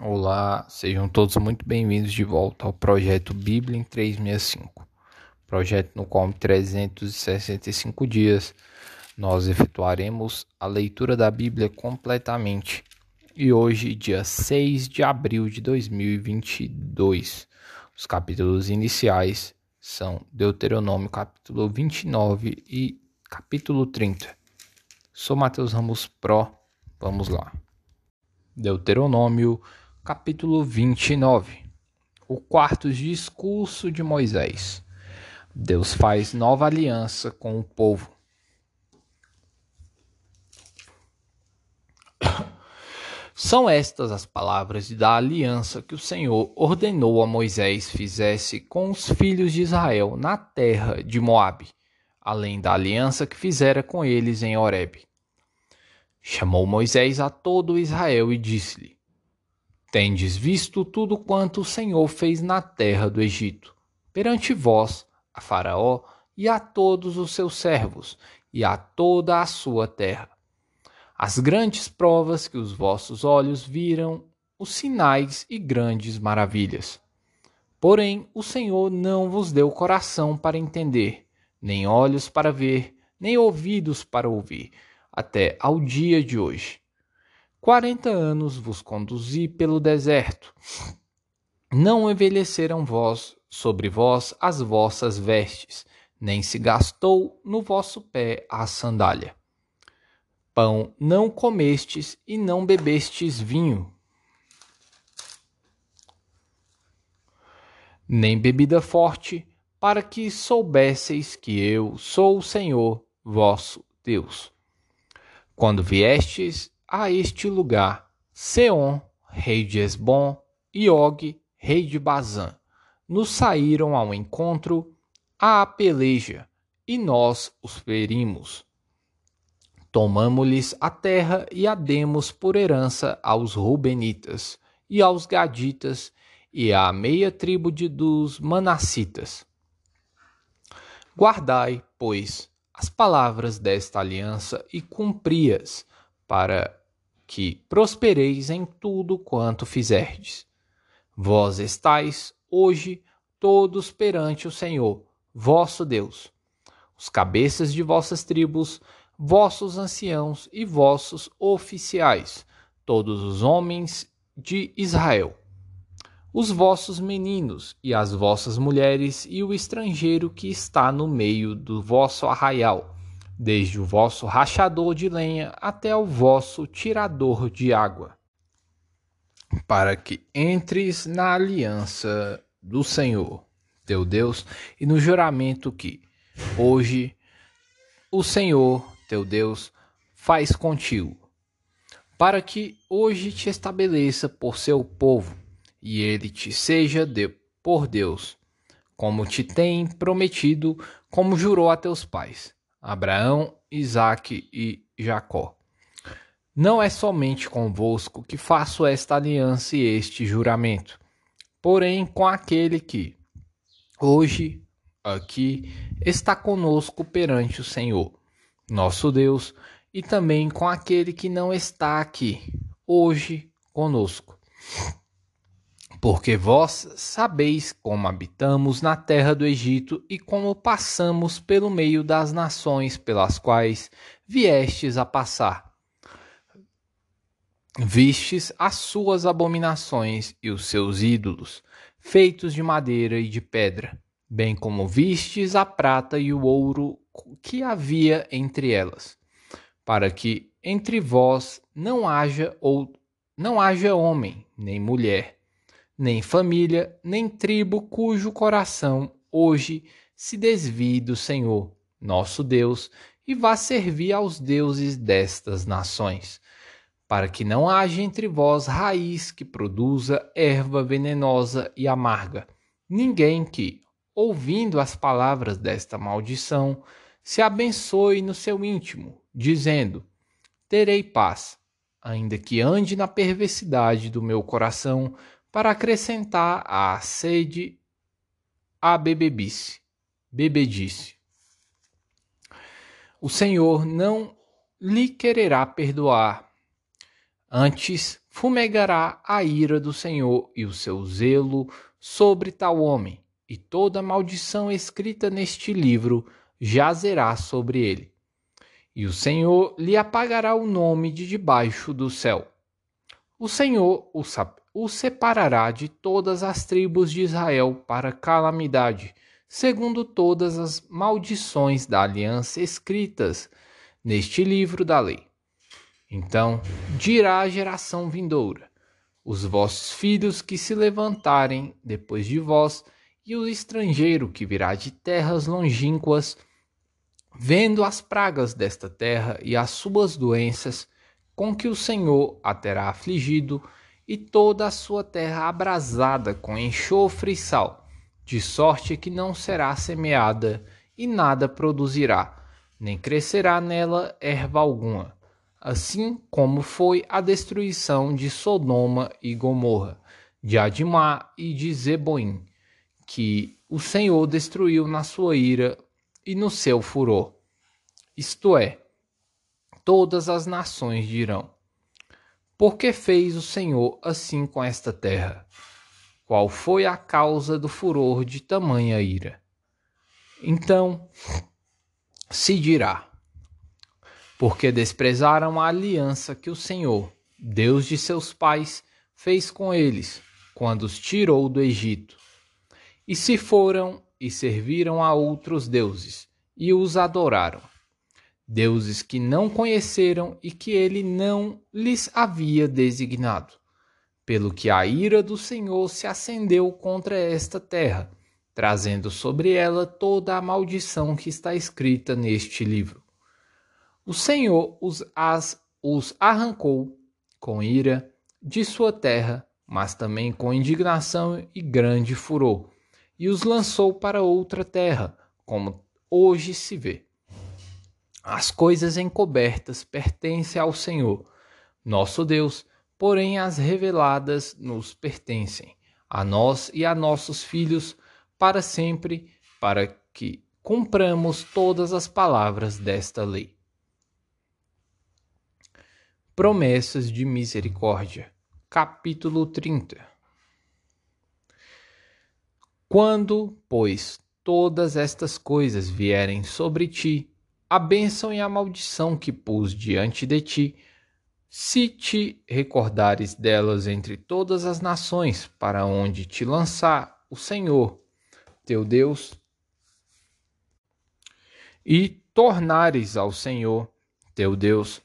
Olá, sejam todos muito bem-vindos de volta ao projeto Bíblia em 365. Projeto no qual em 365 dias nós efetuaremos a leitura da Bíblia completamente. E hoje, dia 6 de abril de 2022, os capítulos iniciais são Deuteronômio capítulo 29 e capítulo 30. Sou Mateus Ramos Pro, vamos lá. Deuteronômio capítulo 29. O quarto discurso de Moisés. Deus faz nova aliança com o povo. São estas as palavras da aliança que o Senhor ordenou a Moisés fizesse com os filhos de Israel na terra de Moabe, além da aliança que fizera com eles em Horebe. Chamou Moisés a todo Israel e disse-lhe: Tendes visto tudo quanto o Senhor fez na terra do Egito, perante vós, a Faraó e a todos os seus servos, e a toda a sua terra. As grandes provas que os vossos olhos viram, os sinais e grandes maravilhas. Porém, o Senhor não vos deu coração para entender, nem olhos para ver, nem ouvidos para ouvir, até ao dia de hoje. Quarenta anos vos conduzi pelo deserto. Não envelheceram vós sobre vós as vossas vestes, nem se gastou no vosso pé a sandália. Pão não comestes e não bebestes vinho, nem bebida forte, para que soubesseis que eu sou o Senhor vosso Deus. Quando viestes a este lugar Seom, rei de Esbom, e Og, rei de Bazã, nos saíram ao encontro à peleja, e nós os ferimos. Tomamo-lhes a terra e a demos por herança aos Rubenitas, e aos Gaditas, e à meia tribo de, dos Manassitas. Guardai, pois, as palavras desta aliança e cumpri-as, para que prospereis em tudo quanto fizerdes. Vós estáis hoje todos perante o Senhor, vosso Deus, os cabeças de vossas tribos, vossos anciãos e vossos oficiais, todos os homens de Israel, os vossos meninos e as vossas mulheres e o estrangeiro que está no meio do vosso arraial desde o vosso rachador de lenha até o vosso tirador de água, para que entres na aliança do Senhor, teu Deus, e no juramento que hoje o Senhor, teu Deus, faz contigo, para que hoje te estabeleça por seu povo e ele te seja de, por Deus, como te tem prometido, como jurou a teus pais Abraão, Isaque e Jacó. Não é somente convosco que faço esta aliança e este juramento, porém com aquele que, hoje, aqui, está conosco perante o Senhor, nosso Deus, e também com aquele que não está aqui, hoje, conosco porque vós sabeis como habitamos na terra do Egito e como passamos pelo meio das nações pelas quais viestes a passar. Vistes as suas abominações e os seus ídolos, feitos de madeira e de pedra, bem como vistes a prata e o ouro que havia entre elas, para que entre vós não haja ou não haja homem nem mulher nem família, nem tribo cujo coração hoje se desvie do Senhor, nosso Deus, e vá servir aos deuses destas nações, para que não haja entre vós raiz que produza erva venenosa e amarga, ninguém que, ouvindo as palavras desta maldição, se abençoe no seu íntimo, dizendo: Terei paz, ainda que ande na perversidade do meu coração para acrescentar à sede a bebebice, bebedice. O Senhor não lhe quererá perdoar, antes fumegará a ira do Senhor e o seu zelo sobre tal homem, e toda maldição escrita neste livro jazerá sobre ele. E o Senhor lhe apagará o nome de debaixo do céu. O Senhor o, o separará de todas as tribos de Israel para calamidade, segundo todas as maldições da aliança escritas neste livro da lei. Então dirá a geração vindoura: os vossos filhos que se levantarem depois de vós, e o estrangeiro que virá de terras longínquas, vendo as pragas desta terra e as suas doenças, com que o Senhor a terá afligido, e toda a sua terra abrasada com enxofre e sal, de sorte que não será semeada e nada produzirá, nem crescerá nela erva alguma assim como foi a destruição de Sodoma e Gomorra, de Adimá e de Zeboim, que o Senhor destruiu na sua ira e no seu furor. Isto é, todas as nações dirão: Por que fez o Senhor assim com esta terra? Qual foi a causa do furor de tamanha ira? Então se dirá: porque desprezaram a aliança que o Senhor, Deus de seus pais, fez com eles quando os tirou do Egito. E se foram e serviram a outros deuses e os adoraram, deuses que não conheceram e que ele não lhes havia designado. Pelo que a ira do Senhor se acendeu contra esta terra, trazendo sobre ela toda a maldição que está escrita neste livro. O Senhor os, as, os arrancou com ira de sua terra, mas também com indignação e grande furor, e os lançou para outra terra, como hoje se vê. As coisas encobertas pertencem ao Senhor, nosso Deus, porém as reveladas nos pertencem, a nós e a nossos filhos, para sempre, para que cumpramos todas as palavras desta lei promessas de misericórdia. Capítulo 30 Quando, pois, todas estas coisas vierem sobre ti, a bênção e a maldição que pus diante de ti, se te recordares delas entre todas as nações para onde te lançar o Senhor, teu Deus, e tornares ao Senhor, teu Deus,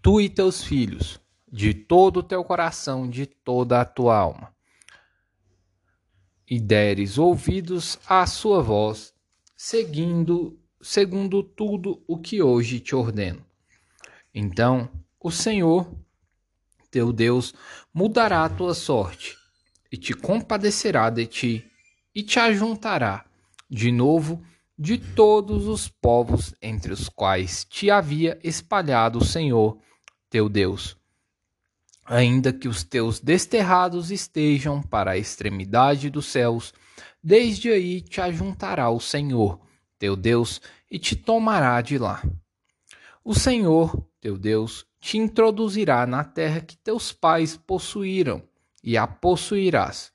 tu e teus filhos, de todo o teu coração, de toda a tua alma, e deres ouvidos à sua voz, seguindo segundo tudo o que hoje te ordeno. Então o Senhor, teu Deus, mudará a tua sorte, e te compadecerá de ti, e te ajuntará de novo de todos os povos entre os quais te havia espalhado o Senhor, teu Deus. Ainda que os teus desterrados estejam para a extremidade dos céus, desde aí te ajuntará o Senhor, teu Deus, e te tomará de lá. O Senhor, teu Deus, te introduzirá na terra que teus pais possuíram, e a possuirás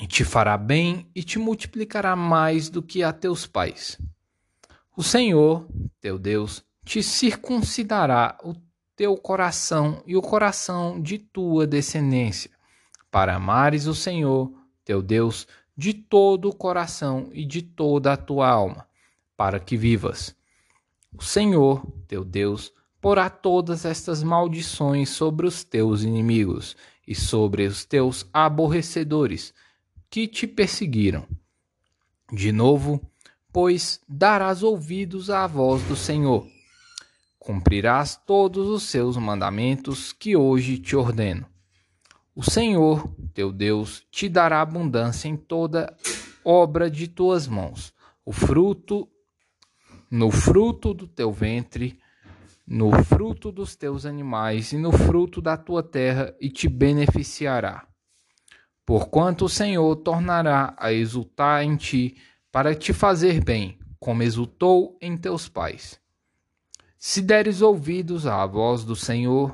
e te fará bem e te multiplicará mais do que a teus pais. O Senhor, teu Deus, te circuncidará o teu coração e o coração de tua descendência, para amares o Senhor, teu Deus, de todo o coração e de toda a tua alma, para que vivas. O Senhor, teu Deus, porá todas estas maldições sobre os teus inimigos e sobre os teus aborrecedores que te perseguiram. De novo, pois darás ouvidos à voz do Senhor. Cumprirás todos os seus mandamentos que hoje te ordeno. O Senhor, teu Deus, te dará abundância em toda obra de tuas mãos, o fruto no fruto do teu ventre, no fruto dos teus animais e no fruto da tua terra, e te beneficiará Porquanto o Senhor tornará a exultar em ti para te fazer bem, como exultou em teus pais. Se deres ouvidos à voz do Senhor,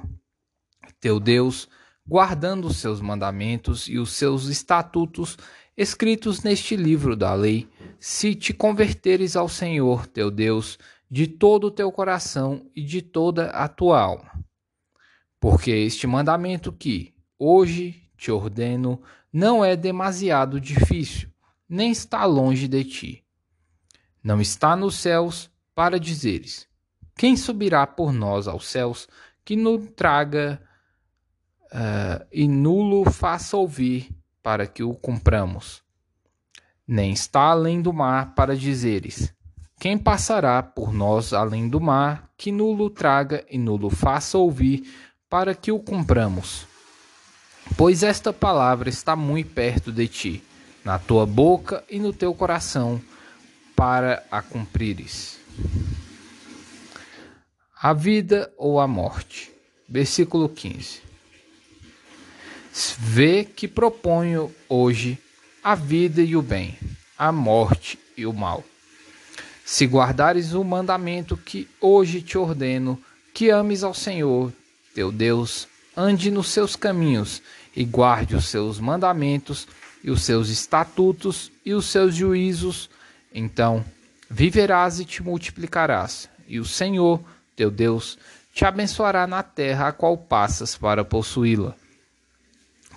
teu Deus, guardando os seus mandamentos e os seus estatutos escritos neste livro da lei, se te converteres ao Senhor teu Deus de todo o teu coração e de toda a tua alma. Porque este mandamento que hoje te ordeno não é demasiado difícil, nem está longe de ti. Não está nos céus para dizeres: Quem subirá por nós aos céus que nos traga uh, e nulo faça ouvir para que o cumpramos? Nem está além do mar para dizeres: Quem passará por nós além do mar que nulo traga e nulo faça ouvir para que o cumpramos? Pois esta palavra está muito perto de ti, na tua boca e no teu coração, para a cumprires. A vida ou a morte. Versículo 15. Vê que proponho hoje a vida e o bem, a morte e o mal. Se guardares o mandamento que hoje te ordeno, que ames ao Senhor, teu Deus, ande nos seus caminhos e guarde os seus mandamentos e os seus estatutos e os seus juízos, então viverás e te multiplicarás, e o Senhor, teu Deus, te abençoará na terra a qual passas para possuí-la.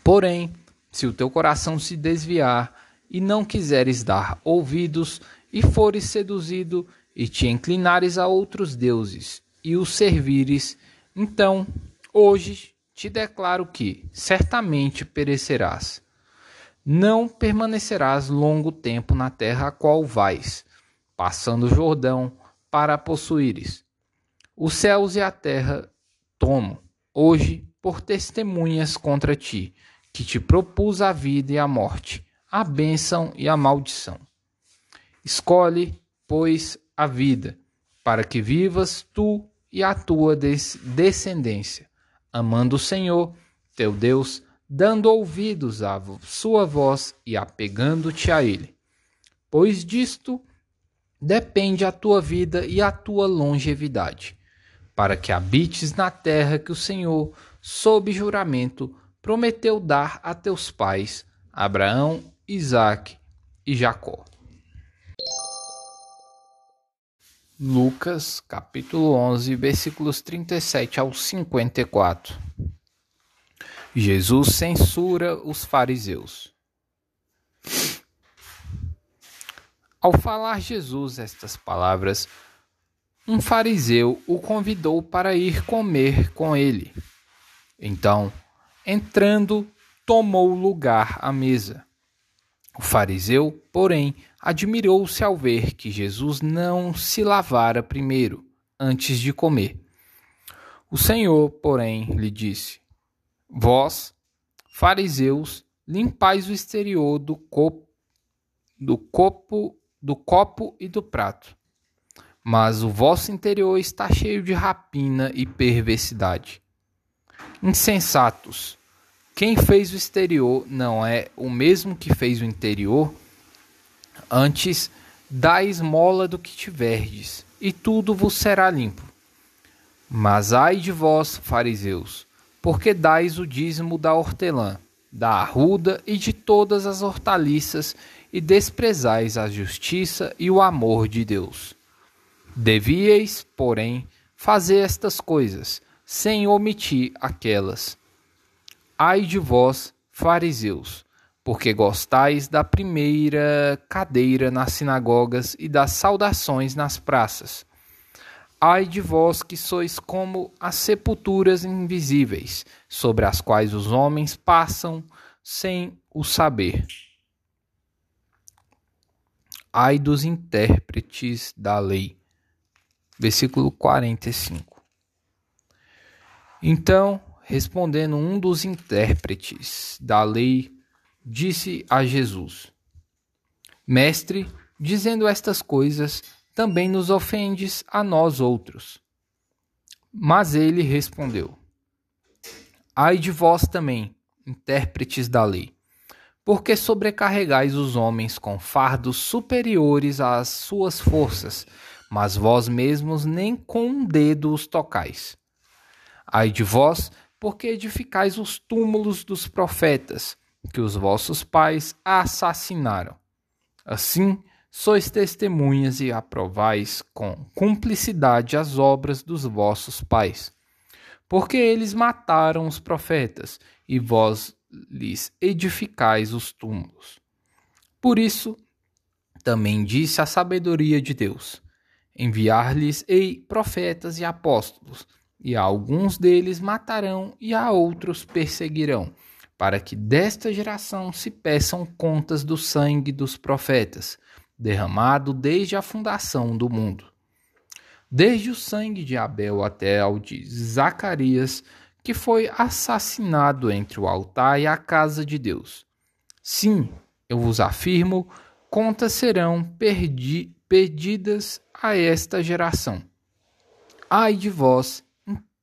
Porém, se o teu coração se desviar e não quiseres dar ouvidos, e fores seduzido e te inclinares a outros deuses e os servires, então hoje te declaro que certamente perecerás. Não permanecerás longo tempo na terra a qual vais, passando o Jordão para possuíres. Os céus e a terra tomo hoje por testemunhas contra ti, que te propus a vida e a morte, a bênção e a maldição. Escolhe, pois, a vida, para que vivas tu e a tua descendência amando o Senhor, teu Deus, dando ouvidos à sua voz e apegando-te a Ele. Pois disto depende a tua vida e a tua longevidade, para que habites na terra que o Senhor, sob juramento, prometeu dar a teus pais, Abraão, Isaque e Jacó. Lucas, capítulo 11, versículos 37 ao 54. Jesus censura os fariseus. Ao falar Jesus estas palavras, um fariseu o convidou para ir comer com ele. Então, entrando, tomou lugar à mesa. O fariseu, porém, admirou-se ao ver que Jesus não se lavara primeiro, antes de comer. O Senhor, porém, lhe disse: Vós, fariseus, limpais o exterior do copo, do copo, do copo e do prato, mas o vosso interior está cheio de rapina e perversidade. Insensatos, quem fez o exterior não é o mesmo que fez o interior? Antes, dá esmola do que tiverdes, e tudo vos será limpo. Mas ai de vós, fariseus, porque dais o dízimo da hortelã, da arruda e de todas as hortaliças, e desprezais a justiça e o amor de Deus. Devíeis, porém, fazer estas coisas, sem omitir aquelas Ai de vós, fariseus, porque gostais da primeira cadeira nas sinagogas e das saudações nas praças. Ai de vós que sois como as sepulturas invisíveis, sobre as quais os homens passam sem o saber. Ai dos intérpretes da lei. Versículo 45. Então Respondendo um dos intérpretes da lei, disse a Jesus: Mestre, dizendo estas coisas, também nos ofendes a nós outros. Mas ele respondeu: Ai de vós também, intérpretes da lei, porque sobrecarregais os homens com fardos superiores às suas forças, mas vós mesmos nem com um dedo os tocais. Ai de vós porque edificais os túmulos dos profetas, que os vossos pais assassinaram. Assim, sois testemunhas e aprovais com cumplicidade as obras dos vossos pais. Porque eles mataram os profetas, e vós lhes edificais os túmulos. Por isso, também disse a sabedoria de Deus: Enviar-lhes-ei profetas e apóstolos, e a alguns deles matarão e a outros perseguirão, para que desta geração se peçam contas do sangue dos profetas, derramado desde a fundação do mundo. Desde o sangue de Abel até ao de Zacarias, que foi assassinado entre o altar e a casa de Deus. Sim, eu vos afirmo, contas serão perdi perdidas a esta geração. Ai de vós,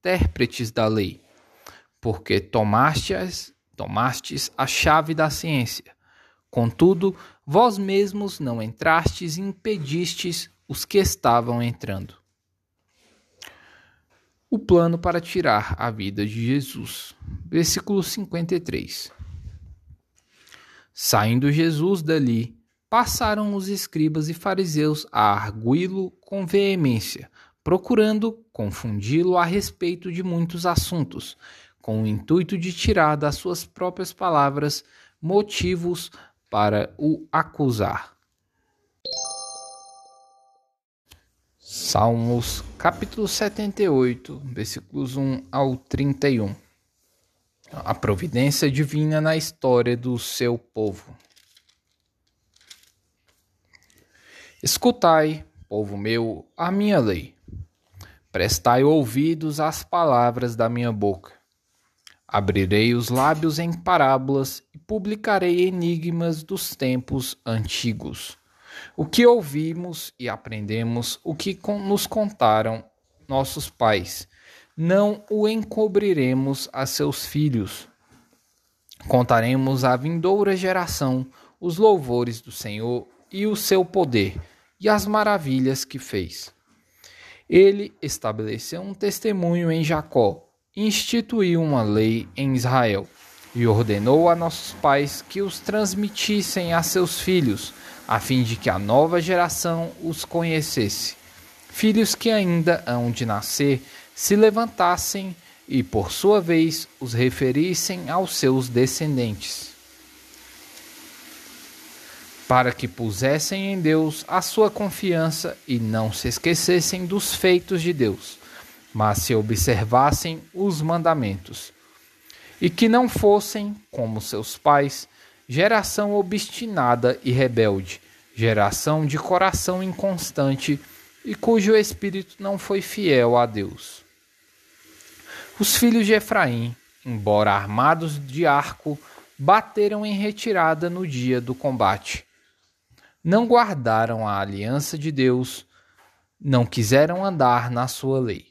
intérpretes da lei, porque tomastes, tomastes a chave da ciência. Contudo, vós mesmos não entrastes e impedistes os que estavam entrando. O plano para tirar a vida de Jesus. Versículo 53. Saindo Jesus dali, passaram os escribas e fariseus a arguí-lo com veemência, procurando confundi-lo a respeito de muitos assuntos, com o intuito de tirar das suas próprias palavras motivos para o acusar. Salmos capítulo 78, versículos 1 ao 31. A providência divina na história do seu povo. Escutai, povo meu, a minha lei. Prestai ouvidos às palavras da minha boca. Abrirei os lábios em parábolas e publicarei enigmas dos tempos antigos. O que ouvimos e aprendemos, o que nos contaram nossos pais, não o encobriremos a seus filhos. Contaremos à vindoura geração os louvores do Senhor e o seu poder e as maravilhas que fez. Ele estabeleceu um testemunho em Jacó, instituiu uma lei em Israel e ordenou a nossos pais que os transmitissem a seus filhos, a fim de que a nova geração os conhecesse. Filhos que ainda hão de nascer se levantassem e, por sua vez, os referissem aos seus descendentes para que pusessem em Deus a sua confiança e não se esquecessem dos feitos de Deus, mas se observassem os mandamentos, e que não fossem, como seus pais, geração obstinada e rebelde, geração de coração inconstante e cujo espírito não foi fiel a Deus. Os filhos de Efraim, embora armados de arco, bateram em retirada no dia do combate não guardaram a aliança de Deus, não quiseram andar na sua lei.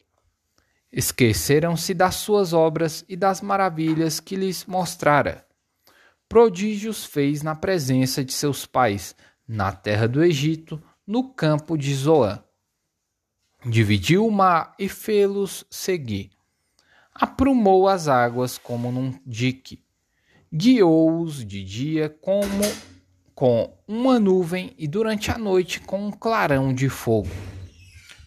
Esqueceram-se das suas obras e das maravilhas que lhes mostrara. Prodígios fez na presença de seus pais, na terra do Egito, no campo de Zoã. Dividiu o mar e fê-los seguir. Aprumou as águas como num dique. Guiou-os de dia como com uma nuvem e durante a noite com um clarão de fogo.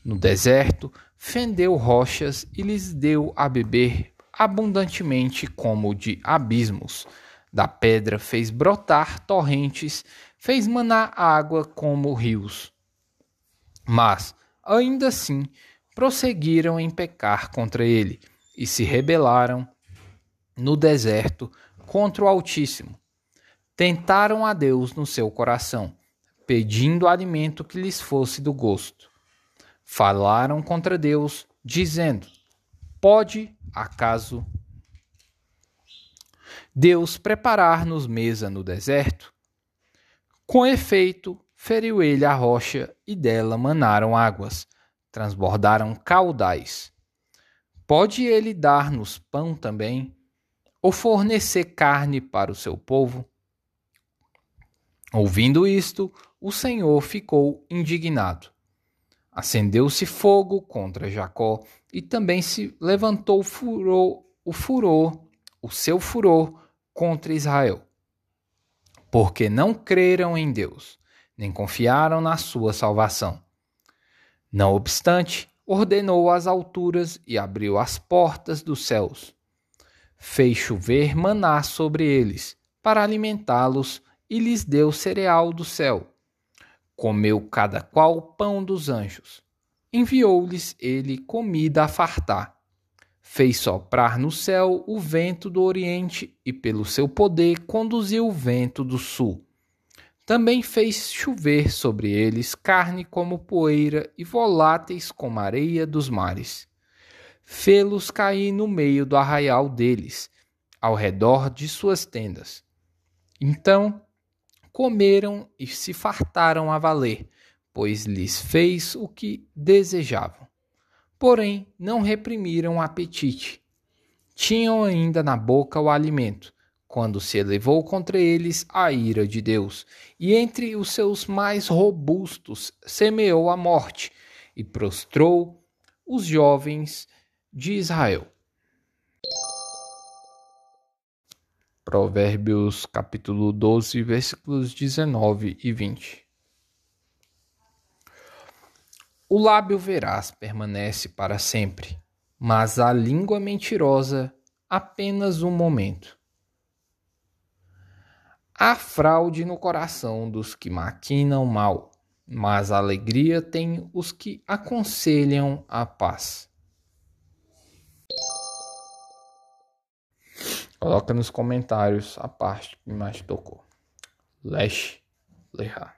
No deserto, fendeu rochas e lhes deu a beber abundantemente como de abismos. Da pedra fez brotar torrentes, fez manar água como rios. Mas, ainda assim, prosseguiram em pecar contra ele e se rebelaram no deserto contra o Altíssimo tentaram a Deus no seu coração, pedindo alimento que lhes fosse do gosto. Falaram contra Deus, dizendo: Pode, acaso, Deus preparar-nos mesa no deserto? Com efeito, feriu ele a rocha e dela manaram águas, transbordaram caudais. Pode ele dar-nos pão também, ou fornecer carne para o seu povo? Ouvindo isto, o Senhor ficou indignado. Acendeu-se fogo contra Jacó e também se levantou furor o furor, o seu furor contra Israel, porque não creram em Deus, nem confiaram na sua salvação. Não obstante, ordenou as alturas e abriu as portas dos céus. Fez chover maná sobre eles, para alimentá-los, e lhes deu cereal do céu. Comeu cada qual pão dos anjos. Enviou-lhes ele comida a fartar. Fez soprar no céu o vento do oriente e, pelo seu poder, conduziu o vento do sul. Também fez chover sobre eles carne como poeira e voláteis como areia dos mares. Fê-los cair no meio do arraial deles, ao redor de suas tendas. Então comeram e se fartaram a valer, pois lhes fez o que desejavam. Porém, não reprimiram o apetite. Tinham ainda na boca o alimento, quando se elevou contra eles a ira de Deus, e entre os seus mais robustos semeou a morte, e prostrou os jovens de Israel. Provérbios capítulo 12, versículos 19 e 20. O lábio veraz permanece para sempre, mas a língua mentirosa apenas um momento. Há fraude no coração dos que maquinam mal, mas a alegria tem os que aconselham a paz. Coloca nos comentários a parte que mais tocou. Lesh Lehar.